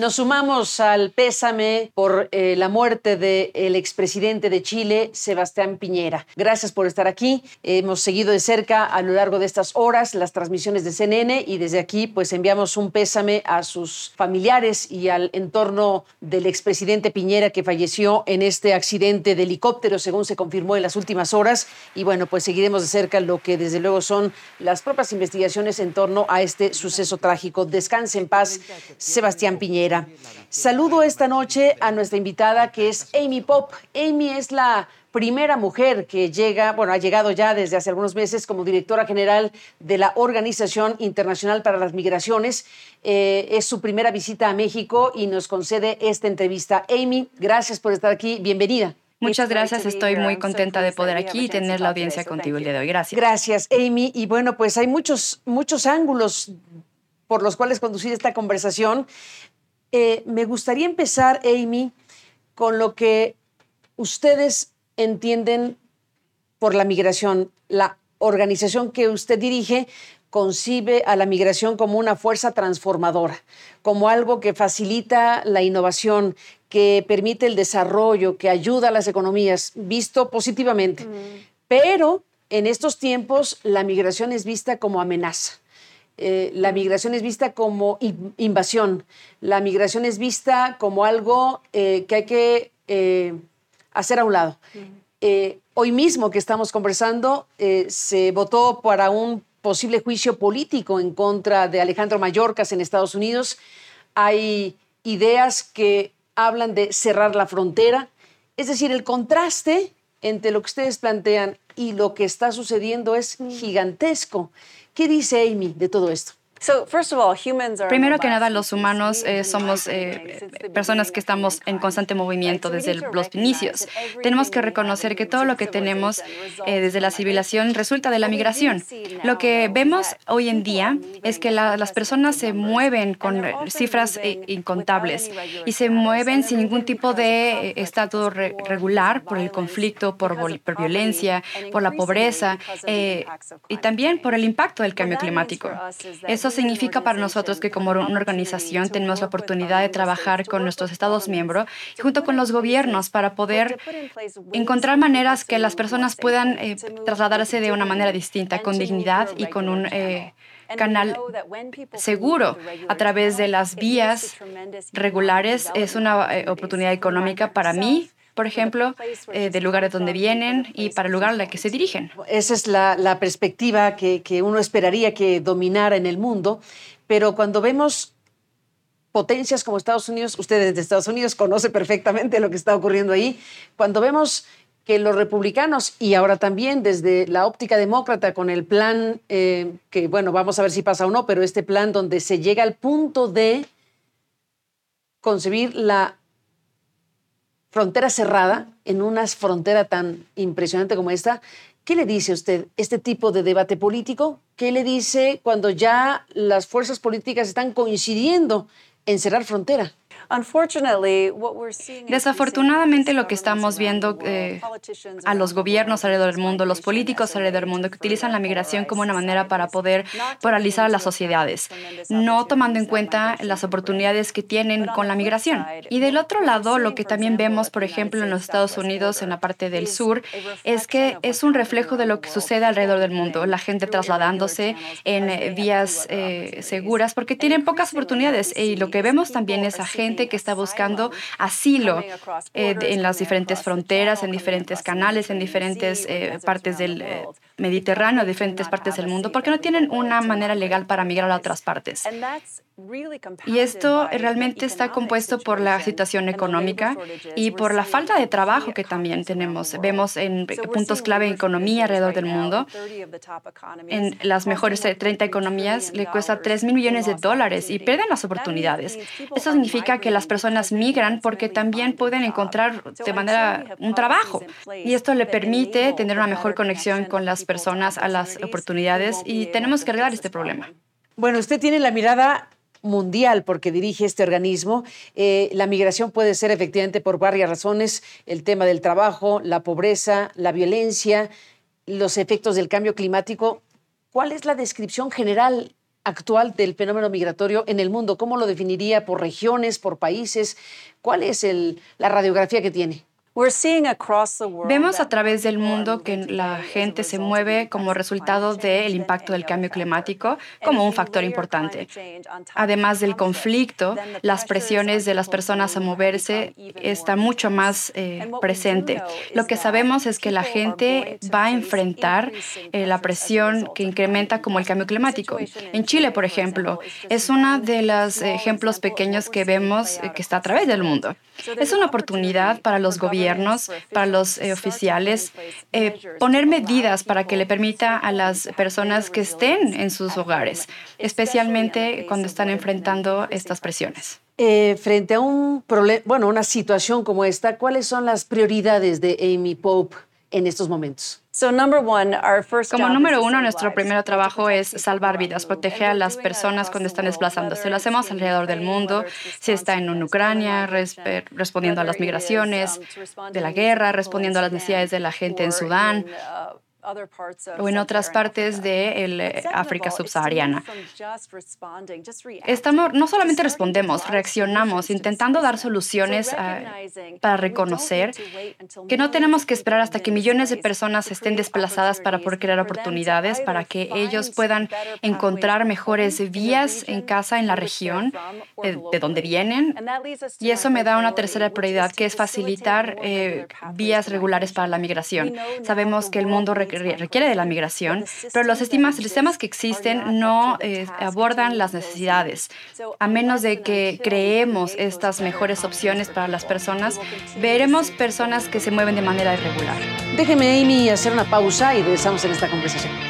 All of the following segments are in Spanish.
Nos sumamos al pésame por eh, la muerte del expresidente de Chile, Sebastián Piñera. Gracias por estar aquí. Hemos seguido de cerca a lo largo de estas horas las transmisiones de CNN y desde aquí pues enviamos un pésame a sus familiares y al entorno del expresidente Piñera que falleció en este accidente de helicóptero, según se confirmó en las últimas horas. Y bueno, pues seguiremos de cerca lo que desde luego son las propias investigaciones en torno a este suceso trágico. Descanse en paz, Sebastián Piñera. Saludo esta noche a nuestra invitada que es Amy Pop. Amy es la primera mujer que llega, bueno, ha llegado ya desde hace algunos meses como directora general de la Organización Internacional para las Migraciones. Eh, es su primera visita a México y nos concede esta entrevista. Amy, gracias por estar aquí. Bienvenida. Muchas gracias, estoy muy contenta de poder aquí y tener la audiencia contigo el día de hoy. Gracias. Gracias, Amy. Y bueno, pues hay muchos, muchos ángulos por los cuales conducir esta conversación. Eh, me gustaría empezar, Amy, con lo que ustedes entienden por la migración. La organización que usted dirige concibe a la migración como una fuerza transformadora, como algo que facilita la innovación, que permite el desarrollo, que ayuda a las economías, visto positivamente. Pero en estos tiempos la migración es vista como amenaza. Eh, la migración es vista como invasión, la migración es vista como algo eh, que hay que eh, hacer a un lado. hoy mismo que estamos conversando, se votó para un posible juicio político en contra de Alejandro Mayorkas en Estados Unidos. Hay ideas que hablan de cerrar la frontera. Es decir, el contraste entre lo que ustedes plantean y lo que está sucediendo es gigantesco. ¿Qué dice Amy de todo esto? Primero que nada, los humanos eh, somos eh, personas que estamos en constante movimiento desde los inicios. Tenemos que reconocer que todo lo que tenemos eh, desde la civilización resulta de la migración. Lo que vemos hoy en día es que las personas se mueven con cifras incontables y se mueven sin ningún tipo de estado regular por el conflicto, por, por violencia, por la pobreza y también por el impacto del cambio climático. Eso significa para nosotros que como una organización tenemos la oportunidad de trabajar con nuestros Estados miembros y junto con los gobiernos para poder encontrar maneras que las personas puedan eh, trasladarse de una manera distinta, con dignidad y con un eh, canal seguro a través de las vías regulares. Es una eh, oportunidad económica para mí, por ejemplo, eh, del lugar de donde vienen y para el lugar al que se dirigen. Esa es la, perspectiva que, uno esperaría que dominara en el mundo, pero cuando vemos potencias como Estados Unidos, ustedes de Estados Unidos conocen perfectamente lo que está ocurriendo ahí, cuando vemos que los republicanos y ahora también desde la óptica demócrata con el plan, eh, que bueno, vamos a ver si pasa o no, pero este plan donde se llega al punto de concebir la frontera cerrada, en una frontera tan impresionante como esta, ¿qué le dice usted este tipo de debate político? ¿Qué le dice cuando ya las fuerzas políticas están coincidiendo en cerrar frontera? Desafortunadamente lo que estamos viendo eh, a los gobiernos alrededor del mundo, los políticos alrededor del mundo, que utilizan la migración como una manera para poder paralizar a las sociedades, no tomando en cuenta las oportunidades que tienen con la migración. Y del otro lado, lo que también vemos, por ejemplo, en los Estados Unidos, en la parte del sur, es que es un reflejo de lo que sucede alrededor del mundo. La gente trasladándose en vías eh, seguras porque tienen pocas oportunidades. Y lo que vemos también es a gente que está buscando asilo eh, en las diferentes fronteras, en diferentes canales, en diferentes eh, partes del Mediterráneo, diferentes partes del mundo, porque no tienen una manera legal para migrar a otras partes. Y esto realmente está compuesto por la situación económica y por la falta de trabajo que también tenemos. Vemos en puntos clave en economía alrededor del mundo. En las mejores 30 economías le cuesta 3 mil millones de dólares y pierden las oportunidades. Eso significa que las personas migran porque también pueden encontrar de manera un trabajo. Y esto le permite tener una mejor conexión con las personas a las oportunidades y tenemos que arreglar este problema. Bueno, usted tiene la mirada mundial porque dirige este organismo. Eh, la migración puede ser efectivamente por varias razones, el tema del trabajo, la pobreza, la violencia, los efectos del cambio climático. ¿Cuál es la descripción general actual del fenómeno migratorio en el mundo? ¿Cómo lo definiría por regiones, por países? ¿Cuál es la radiografía que tiene? Vemos a través del mundo que la gente se mueve como resultado del impacto del cambio climático como un factor importante. Además del conflicto, las presiones de las personas a moverse están mucho más eh, presente. Lo que sabemos es que la gente va a enfrentar eh, la presión que incrementa como el cambio climático. En Chile, por ejemplo, es uno de los ejemplos pequeños que vemos eh, que está a través del mundo. Es una oportunidad para los gobiernos, para los eh, oficiales, eh, poner medidas para que le permita a las personas que estén en sus hogares, especialmente cuando están enfrentando estas presiones. Eh, frente a un bueno, una situación como esta, ¿cuáles son las prioridades de Amy Pope en estos momentos? Como número uno, nuestro primer trabajo es salvar vidas, proteger a las personas cuando están desplazándose. Lo hacemos alrededor del mundo, si está en Ucrania, respondiendo a las migraciones de la guerra, respondiendo a las necesidades de la gente en Sudán o en otras partes de eh, África subsahariana. Estamos, no solamente respondemos, reaccionamos intentando dar soluciones ah, para reconocer que no tenemos que esperar hasta que millones de personas estén desplazadas para poder crear oportunidades, para que ellos puedan encontrar mejores vías en casa, en la región eh, de, donde vienen. Y eso me da una tercera prioridad, que es facilitar eh, vías regulares para la migración. Sabemos que el mundo requiere de la migración, pero los sistemas, sistemas que existen no eh, abordan las necesidades. A menos de que creemos estas mejores opciones para las personas, veremos personas que se mueven de manera irregular. Déjeme, Amy, hacer una pausa y regresamos en esta conversación.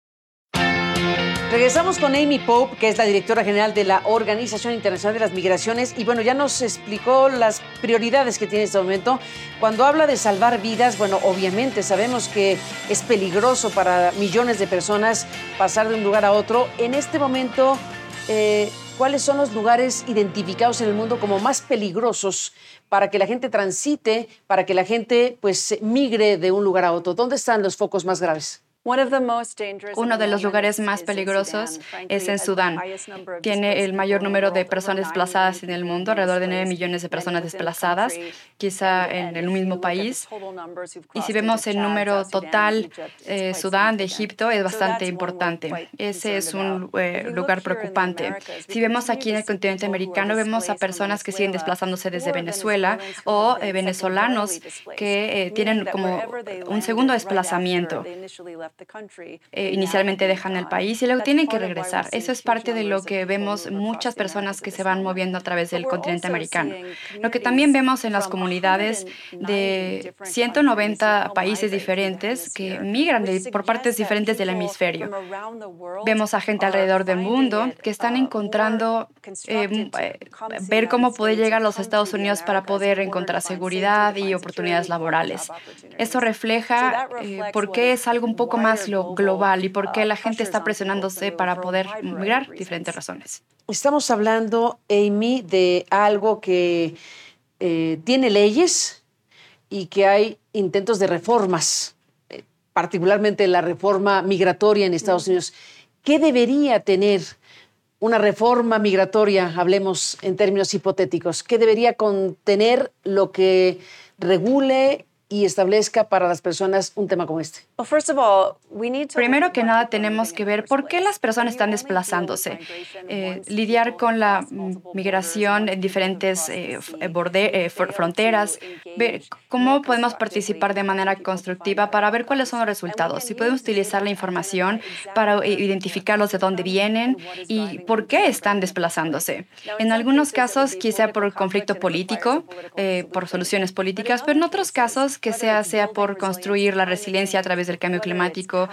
Regresamos con Amy Pope, que es la directora general de la Organización Internacional de las Migraciones, y bueno, ya nos explicó las prioridades que tiene en este momento. Cuando habla de salvar vidas, bueno, obviamente sabemos que es peligroso para millones de personas pasar de un lugar a otro. En este momento, eh, ¿cuáles son los lugares identificados en el mundo como más peligrosos para que la gente transite, para que la gente pues migre de un lugar a otro? ¿Dónde están los focos más graves? Uno de los lugares más peligrosos es en Sudán. Tiene el mayor número de personas desplazadas en el mundo, alrededor de 9 millones de personas desplazadas, quizá en el mismo país. Y si vemos el número total, eh, Sudán, de Egipto, es bastante importante. Ese es un eh, lugar preocupante. Si vemos aquí en el continente americano, vemos a personas que siguen desplazándose desde Venezuela o eh, venezolanos que tienen como un segundo desplazamiento. Eh, inicialmente dejan el país y luego tienen que regresar. Eso es parte de lo que vemos muchas personas que se van moviendo a través del continente americano. Lo que también vemos en las comunidades de 190 países diferentes que migran por partes diferentes del hemisferio. Vemos a gente alrededor del mundo que están encontrando eh, eh, ver cómo puede llegar a los Estados Unidos para poder encontrar seguridad y oportunidades laborales. Eso refleja por qué es algo un poco más lo global y por qué la gente está presionándose para poder migrar, diferentes razones. Estamos hablando, Amy, de algo que eh, tiene leyes y que hay intentos de reformas, eh, particularmente la reforma migratoria en Estados Unidos. ¿Qué debería tener una reforma migratoria, hablemos en términos hipotéticos? ¿Qué debería contener lo que regule y establezca para las personas un tema como este? Primero que nada tenemos que ver por qué las personas están desplazándose, eh, lidiar con la migración en diferentes eh, eh, fronteras, ver cómo podemos participar de manera constructiva para ver cuáles son los resultados, si podemos utilizar la información para identificarlos de dónde vienen y por qué están desplazándose. En algunos casos quizá por conflicto político, por soluciones políticas, pero en otros casos que sea, sea por construir la resiliencia a través del cambio climático,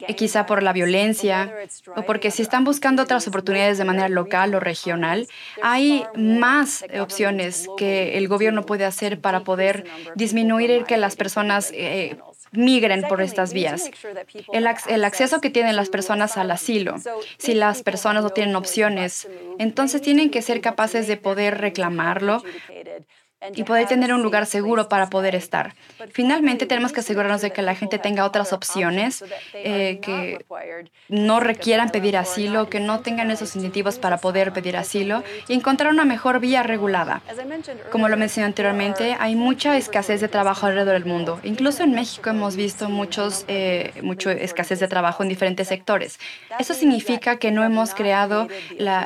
eh, quizá por la violencia, o porque si están buscando otras oportunidades de manera local o regional, hay más opciones que el gobierno puede hacer para poder disminuir que las personas eh, migren por estas vías. El, el, acceso que tienen las personas al asilo, si las personas no tienen opciones, entonces tienen que ser capaces de poder reclamarlo y poder tener un lugar seguro para poder estar. Finalmente, tenemos que asegurarnos de que la gente tenga otras opciones, eh, que no requieran pedir asilo, que no tengan esos incentivos para poder pedir asilo y encontrar una mejor vía regulada. Como lo mencioné anteriormente, hay mucha escasez de trabajo alrededor del mundo. Incluso en México hemos visto muchos, eh, mucha escasez de trabajo en diferentes sectores. Eso significa que no hemos creado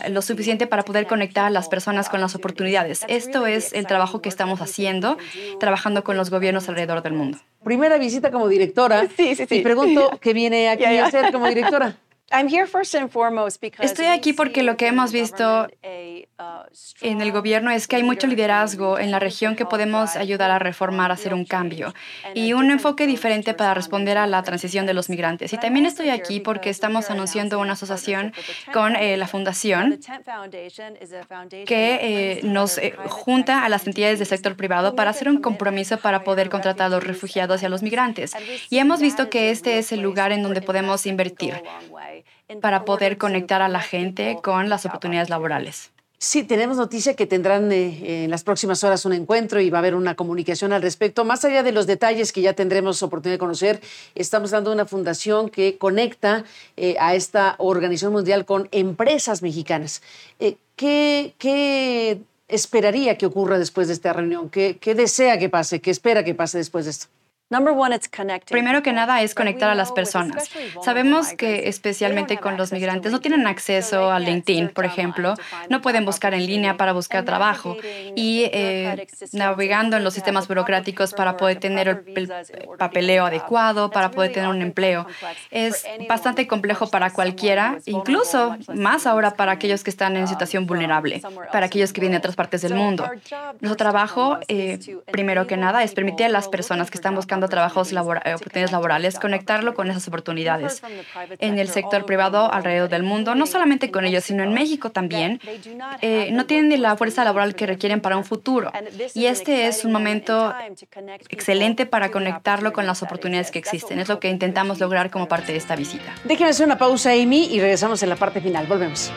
lo suficiente para poder conectar a las personas con las oportunidades. Esto es el trabajo que estamos haciendo, trabajando con los gobiernos alrededor del mundo. Primera visita como directora. Sí, sí, sí. Y pregunto, ¿qué viene aquí a hacer como directora? Estoy aquí porque lo que hemos visto uh, en el gobierno es que hay mucho liderazgo en la región que podemos ayudar a reformar, a hacer un cambio y un enfoque diferente para responder a la transición de los migrantes. Y también estoy aquí porque estamos anunciando una asociación con eh, la Fundación que eh, nos eh, junta a las entidades del sector privado para hacer un compromiso para poder contratar a los refugiados y a los migrantes. Y hemos visto que este es el lugar en donde podemos invertir para poder conectar a la gente con las oportunidades laborales. Sí, tenemos noticia que tendrán eh, en las próximas horas un encuentro y va a haber una comunicación al respecto. Más allá de los detalles que ya tendremos oportunidad de conocer, estamos dando una fundación que conecta eh, a esta organización mundial con empresas mexicanas. Eh, ¿qué, esperaría que ocurra después de esta reunión? ¿Qué desea que pase? ¿Qué espera que pase después de esto? Primero que nada es conectar a las personas. Sabemos que especialmente con los migrantes no tienen acceso a LinkedIn, por ejemplo, no pueden buscar en línea para buscar trabajo y eh, navegando en los sistemas burocráticos para poder tener el, papeleo adecuado, para poder tener un empleo. Es bastante complejo para cualquiera, incluso más ahora para aquellos que están en situación vulnerable, para aquellos que vienen de otras partes del mundo. Nuestro trabajo, eh, primero que nada, es permitir a las personas que están buscando trabajos, eh, oportunidades laborales, conectarlo con esas oportunidades en el sector privado alrededor del mundo, no solamente con ellos, sino en México también, eh, no tienen la fuerza laboral que requieren para un futuro. Y este es un momento excelente para conectarlo con las oportunidades que existen. Es lo que intentamos lograr como parte de esta visita. Déjenme hacer una pausa, Amy, y regresamos en la parte final. Volvemos.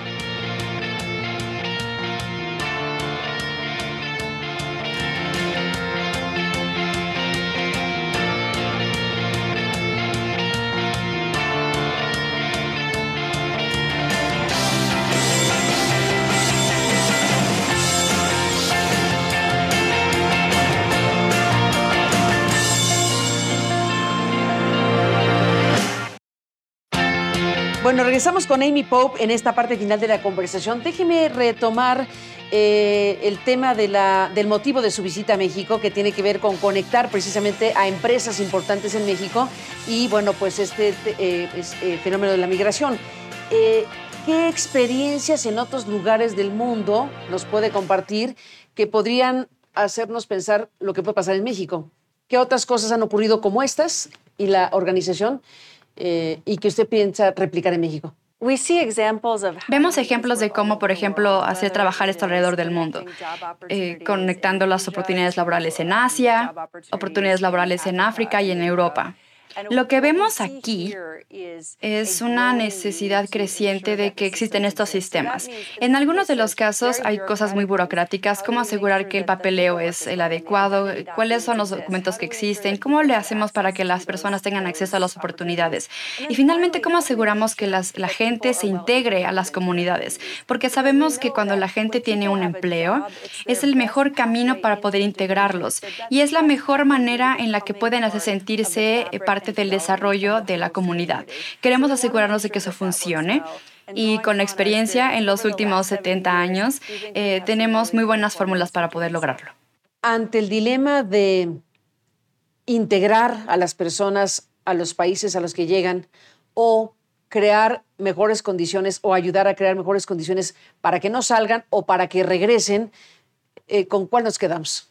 Regresamos con Amy Pope en esta parte final de la conversación. Déjeme retomar eh, el tema del motivo de su visita a México, que tiene que ver con conectar precisamente a empresas importantes en México y, bueno, pues este eh, eh, fenómeno de la migración. ¿Qué experiencias en otros lugares del mundo nos puede compartir que podrían hacernos pensar lo que puede pasar en México? ¿Qué otras cosas han ocurrido como estas y la organización y que usted piensa replicar en México? Vemos ejemplos de cómo, por ejemplo, hacer trabajar esto alrededor del mundo, eh, conectando las oportunidades laborales en Asia, oportunidades laborales en África y en Europa. Lo que vemos aquí es una necesidad creciente de que existen estos sistemas. En algunos de los casos hay cosas muy burocráticas, como asegurar que el papeleo es el adecuado, cuáles son los documentos que existen, cómo le hacemos para que las personas tengan acceso a las oportunidades. Y finalmente, cómo aseguramos que la gente se integre a las comunidades. Porque sabemos que cuando la gente tiene un empleo, es el mejor camino para poder integrarlos. Y es la mejor manera en la que pueden hacer sentirse parte del desarrollo de la comunidad. Queremos asegurarnos de que eso funcione. Y con la experiencia en los últimos 70 años, eh, tenemos muy buenas fórmulas para poder lograrlo. Ante el dilema de integrar a las personas a los países a los que llegan o crear mejores condiciones o ayudar a crear mejores condiciones para que no salgan o para que regresen, eh, ¿con cuál nos quedamos?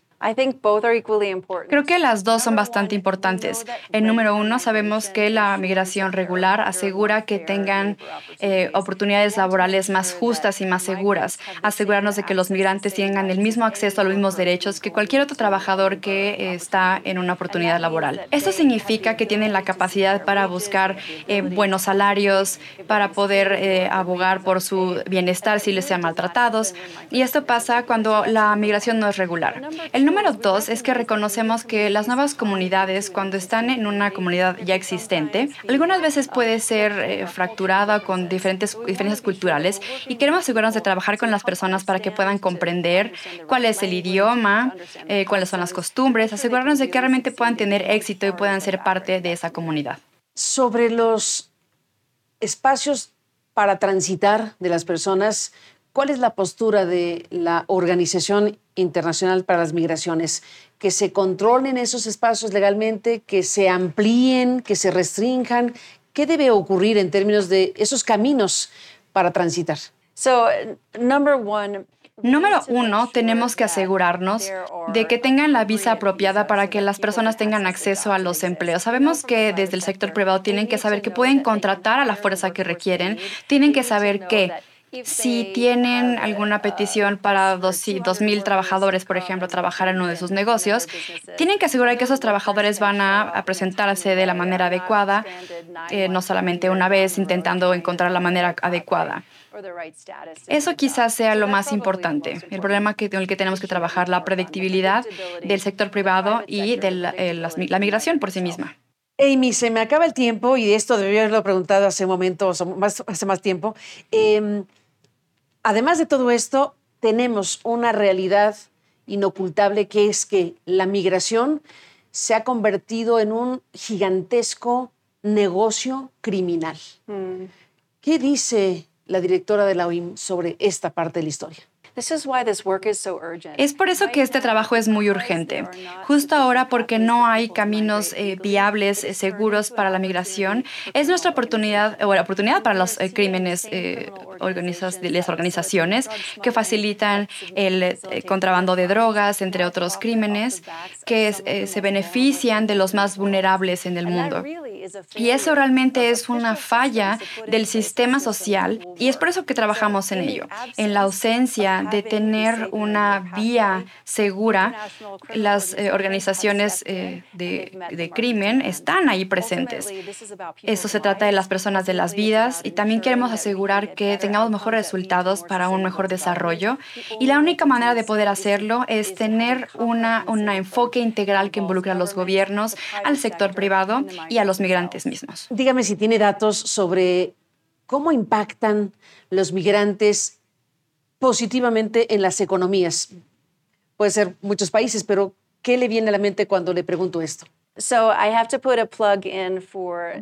Creo que las dos son bastante importantes. El número uno, sabemos que la migración regular asegura que tengan eh, oportunidades laborales más justas y más seguras. Asegurarnos de que los migrantes tengan el mismo acceso a los mismos derechos que cualquier otro trabajador que eh, está en una oportunidad laboral. Esto significa que tienen la capacidad para buscar eh, buenos salarios, para poder abogar por su bienestar si les sean maltratados. Y esto pasa cuando la migración no es regular. El número dos es que reconocemos que las nuevas comunidades, cuando están en una comunidad ya existente, algunas veces puede ser eh, fracturada con diferentes diferencias culturales y queremos asegurarnos de trabajar con las personas para que puedan comprender cuál es el idioma, eh, cuáles son las costumbres, asegurarnos de que realmente puedan tener éxito y puedan ser parte de esa comunidad. Sobre los espacios para transitar de las personas, ¿Cuál es la postura de la Organización Internacional para las Migraciones? ¿Que se controlen esos espacios legalmente, que se amplíen, que se restrinjan? ¿Qué debe ocurrir en términos de esos caminos para transitar? Número uno, tenemos que asegurarnos de que tengan la visa apropiada para que las personas tengan acceso a los empleos. Sabemos que desde el sector privado tienen que saber que pueden contratar a la fuerza que requieren, tienen que saber que si tienen alguna petición para 2.000 trabajadores, por ejemplo, trabajar en uno de sus negocios, tienen que asegurar que esos trabajadores van a, presentarse de la manera adecuada, eh, no solamente una vez intentando encontrar la manera adecuada. Eso quizás sea lo más importante, el problema que, con el que tenemos que trabajar, la predictibilidad del sector privado y de la, eh, migración por sí misma. Amy, se me acaba el tiempo y de esto debería haberlo preguntado hace un momento, hace más tiempo. Em, Además de todo esto, tenemos una realidad inocultable que es que la migración se ha convertido en un gigantesco negocio criminal. Mm. ¿Qué dice la directora de la OIM sobre esta parte de la historia? Es por eso que este trabajo es muy urgente. Justo ahora, porque no hay caminos eh, viables, eh, seguros para la migración, es nuestra oportunidad, o la oportunidad para los eh, crímenes de las organizaciones que facilitan el contrabando de drogas, entre otros crímenes, que se benefician de los más vulnerables en el mundo. Y eso realmente es una falla del sistema social y es por eso que trabajamos en ello. En la ausencia de tener una vía segura, las eh, organizaciones eh, de, crimen están ahí presentes. Eso se trata de las personas, de las vidas y también queremos asegurar que tengamos mejores resultados para un mejor desarrollo. Y la única manera de poder hacerlo es tener una, un enfoque integral que involucre a los gobiernos, al sector privado y a los migrantes mismos. Dígame si tiene datos sobre cómo impactan los migrantes positivamente en las economías. Puede ser muchos países, pero ¿qué le viene a la mente cuando le pregunto esto?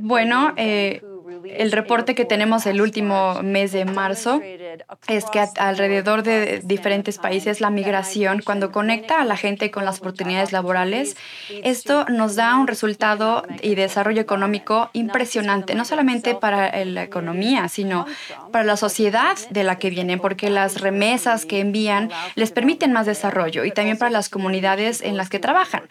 Bueno, eh, el reporte que tenemos el último mes de marzo es que alrededor de diferentes países la migración, cuando conecta a la gente con las oportunidades laborales, esto nos da un resultado y desarrollo económico impresionante, no solamente para la economía, sino para la sociedad de la que vienen, porque las remesas que envían les permiten más desarrollo y también para las comunidades en las que trabajan.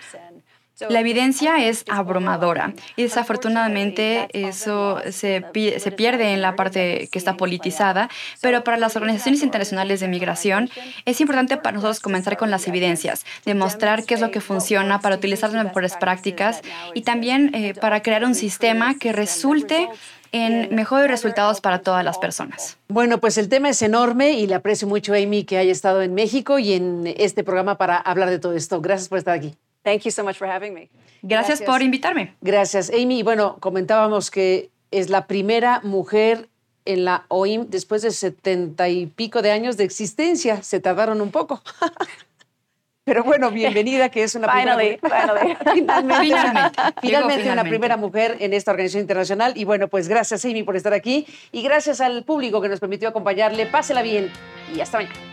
La evidencia es abrumadora y desafortunadamente eso se, se, pierde en la parte que está politizada, pero para las organizaciones internacionales de migración es importante para nosotros comenzar con las evidencias, demostrar qué es lo que funciona para utilizar las mejores prácticas y también eh, para crear un sistema que resulte en mejores resultados para todas las personas. Bueno, pues el tema es enorme y le aprecio mucho, Amy, que haya estado en México y en este programa para hablar de todo esto. Gracias por estar aquí. Thank you so much for having me. Gracias, por invitarme. Gracias, Amy. Bueno, comentábamos que es la primera mujer en la OIM después de setenta y pico de años de existencia. Se tardaron un poco. Pero bueno, bienvenida, que es una finally, primera finalmente, finalmente, finalmente, una primera mujer en esta organización internacional. Y bueno, pues gracias, Amy, por estar aquí. Y gracias al público que nos permitió acompañarle. Pásela bien y hasta mañana.